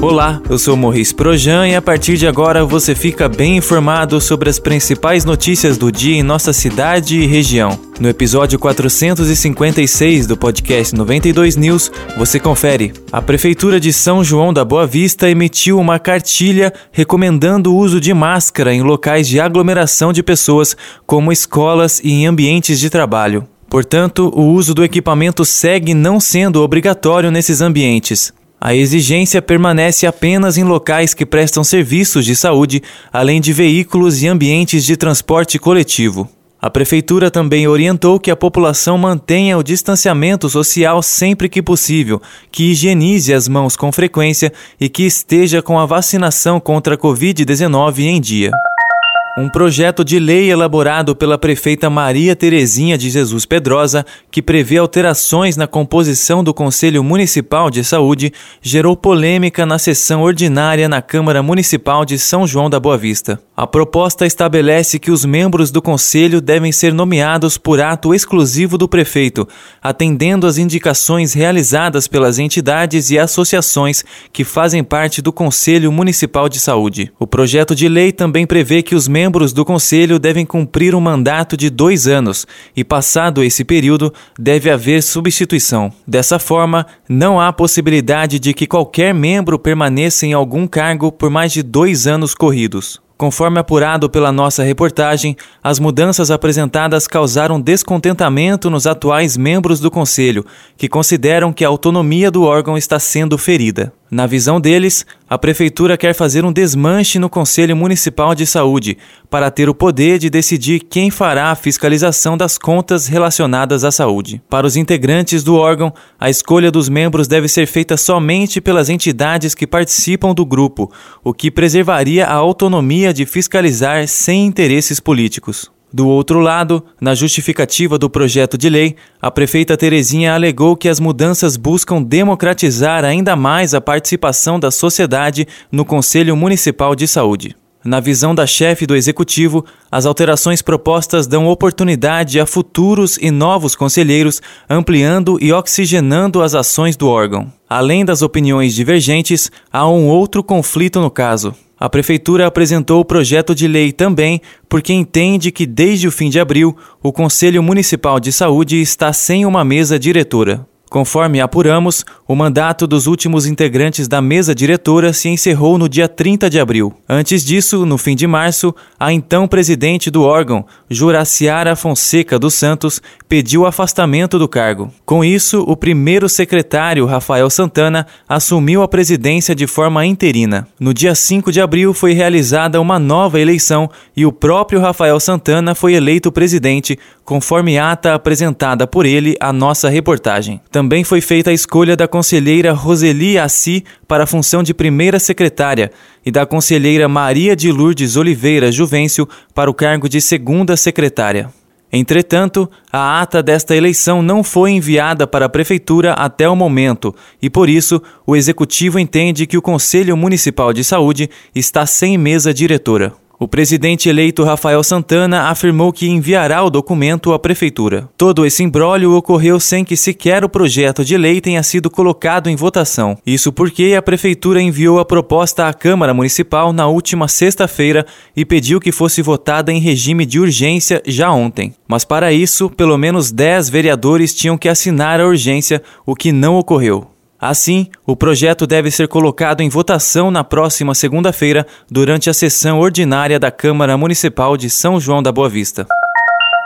Olá, eu sou Morris Projan e a partir de agora você fica bem informado sobre as principais notícias do dia em nossa cidade e região. No episódio 456 do podcast 92 News, você confere. A Prefeitura de São João da Boa Vista emitiu uma cartilha recomendando o uso de máscara em locais de aglomeração de pessoas, como escolas e em ambientes de trabalho. Portanto, o uso do equipamento segue não sendo obrigatório nesses ambientes. A exigência permanece apenas em locais que prestam serviços de saúde, além de veículos e ambientes de transporte coletivo. A Prefeitura também orientou que a população mantenha o distanciamento social sempre que possível, que higienize as mãos com frequência e que esteja com a vacinação contra a Covid-19 em dia. Um projeto de lei elaborado pela prefeita Maria Terezinha de Jesus Pedrosa, que prevê alterações na composição do Conselho Municipal de Saúde, gerou polêmica na sessão ordinária na Câmara Municipal de São João da Boa Vista. A proposta estabelece que os membros do conselho devem ser nomeados por ato exclusivo do prefeito, atendendo às indicações realizadas pelas entidades e associações que fazem parte do Conselho Municipal de Saúde. O projeto de lei também prevê que os membros membros do Conselho devem cumprir um mandato de dois anos e, passado esse período, deve haver substituição. Dessa forma, não há possibilidade de que qualquer membro permaneça em algum cargo por mais de dois anos corridos. Conforme apurado pela nossa reportagem, as mudanças apresentadas causaram descontentamento nos atuais membros do Conselho, que consideram que a autonomia do órgão está sendo ferida. Na visão deles, a Prefeitura quer fazer um desmanche no Conselho Municipal de Saúde para ter o poder de decidir quem fará a fiscalização das contas relacionadas à saúde. Para os integrantes do órgão, a escolha dos membros deve ser feita somente pelas entidades que participam do grupo, o que preservaria a autonomia de fiscalizar sem interesses políticos. Do outro lado, na justificativa do projeto de lei, a prefeita Terezinha alegou que as mudanças buscam democratizar ainda mais a participação da sociedade no Conselho Municipal de Saúde. Na visão da chefe do executivo, as alterações propostas dão oportunidade a futuros e novos conselheiros, ampliando e oxigenando as ações do órgão. Além das opiniões divergentes, há um outro conflito no caso. A Prefeitura apresentou o projeto de lei também porque entende que, desde o fim de abril, o Conselho Municipal de Saúde está sem uma mesa diretora. Conforme apuramos, o mandato dos últimos integrantes da mesa diretora se encerrou no dia 30 de abril. Antes disso, no fim de março, a então presidente do órgão, Juraciara Fonseca dos Santos, pediu afastamento do cargo. Com isso, o primeiro secretário, Rafael Santana, assumiu a presidência de forma interina. No dia 5 de abril foi realizada uma nova eleição e o próprio Rafael Santana foi eleito presidente, conforme ata apresentada por ele à nossa reportagem. Também foi feita a escolha da conselheira Roseli Assi para a função de primeira secretária e da conselheira Maria de Lourdes Oliveira Juvencio para o cargo de segunda secretária. Entretanto, a ata desta eleição não foi enviada para a Prefeitura até o momento e, por isso, o Executivo entende que o Conselho Municipal de Saúde está sem mesa diretora. O presidente eleito Rafael Santana afirmou que enviará o documento à prefeitura. Todo esse imbróglio ocorreu sem que sequer o projeto de lei tenha sido colocado em votação. Isso porque a prefeitura enviou a proposta à Câmara Municipal na última sexta-feira e pediu que fosse votada em regime de urgência já ontem. Mas para isso, pelo menos 10 vereadores tinham que assinar a urgência, o que não ocorreu. Assim, o projeto deve ser colocado em votação na próxima segunda-feira, durante a sessão ordinária da Câmara Municipal de São João da Boa Vista.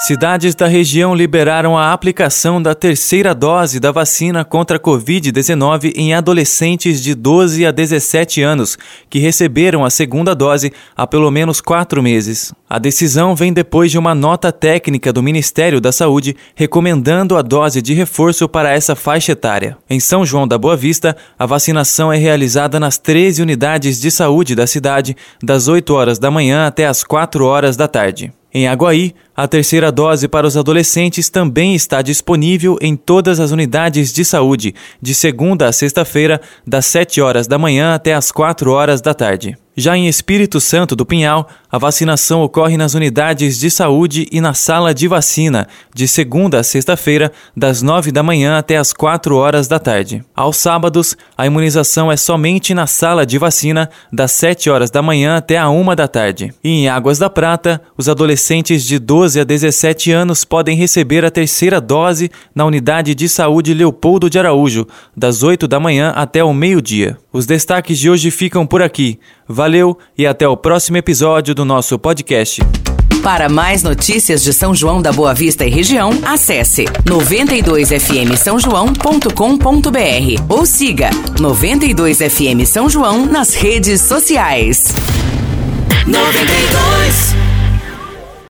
Cidades da região liberaram a aplicação da terceira dose da vacina contra a Covid-19 em adolescentes de 12 a 17 anos que receberam a segunda dose há pelo menos quatro meses. A decisão vem depois de uma nota técnica do Ministério da Saúde recomendando a dose de reforço para essa faixa etária. Em São João da Boa Vista, a vacinação é realizada nas 13 unidades de saúde da cidade, das 8 horas da manhã até as 4 horas da tarde. Em Aguaí, a terceira dose para os adolescentes também está disponível em todas as unidades de saúde, de segunda a sexta-feira, das 7 horas da manhã até as 4 horas da tarde. Já em Espírito Santo do Pinhal, a vacinação ocorre nas unidades de saúde e na sala de vacina, de segunda a sexta-feira, das nove da manhã até as quatro horas da tarde. Aos sábados, a imunização é somente na sala de vacina, das sete horas da manhã até a uma da tarde. E em Águas da Prata, os adolescentes de 12 a 17 anos podem receber a terceira dose na unidade de saúde Leopoldo de Araújo, das oito da manhã até o meio-dia. Os destaques de hoje ficam por aqui. Valeu e até o próximo episódio do nosso podcast. Para mais notícias de São João da Boa Vista e região, acesse 92fm São João.com.br ou siga 92fm São João nas redes sociais. 92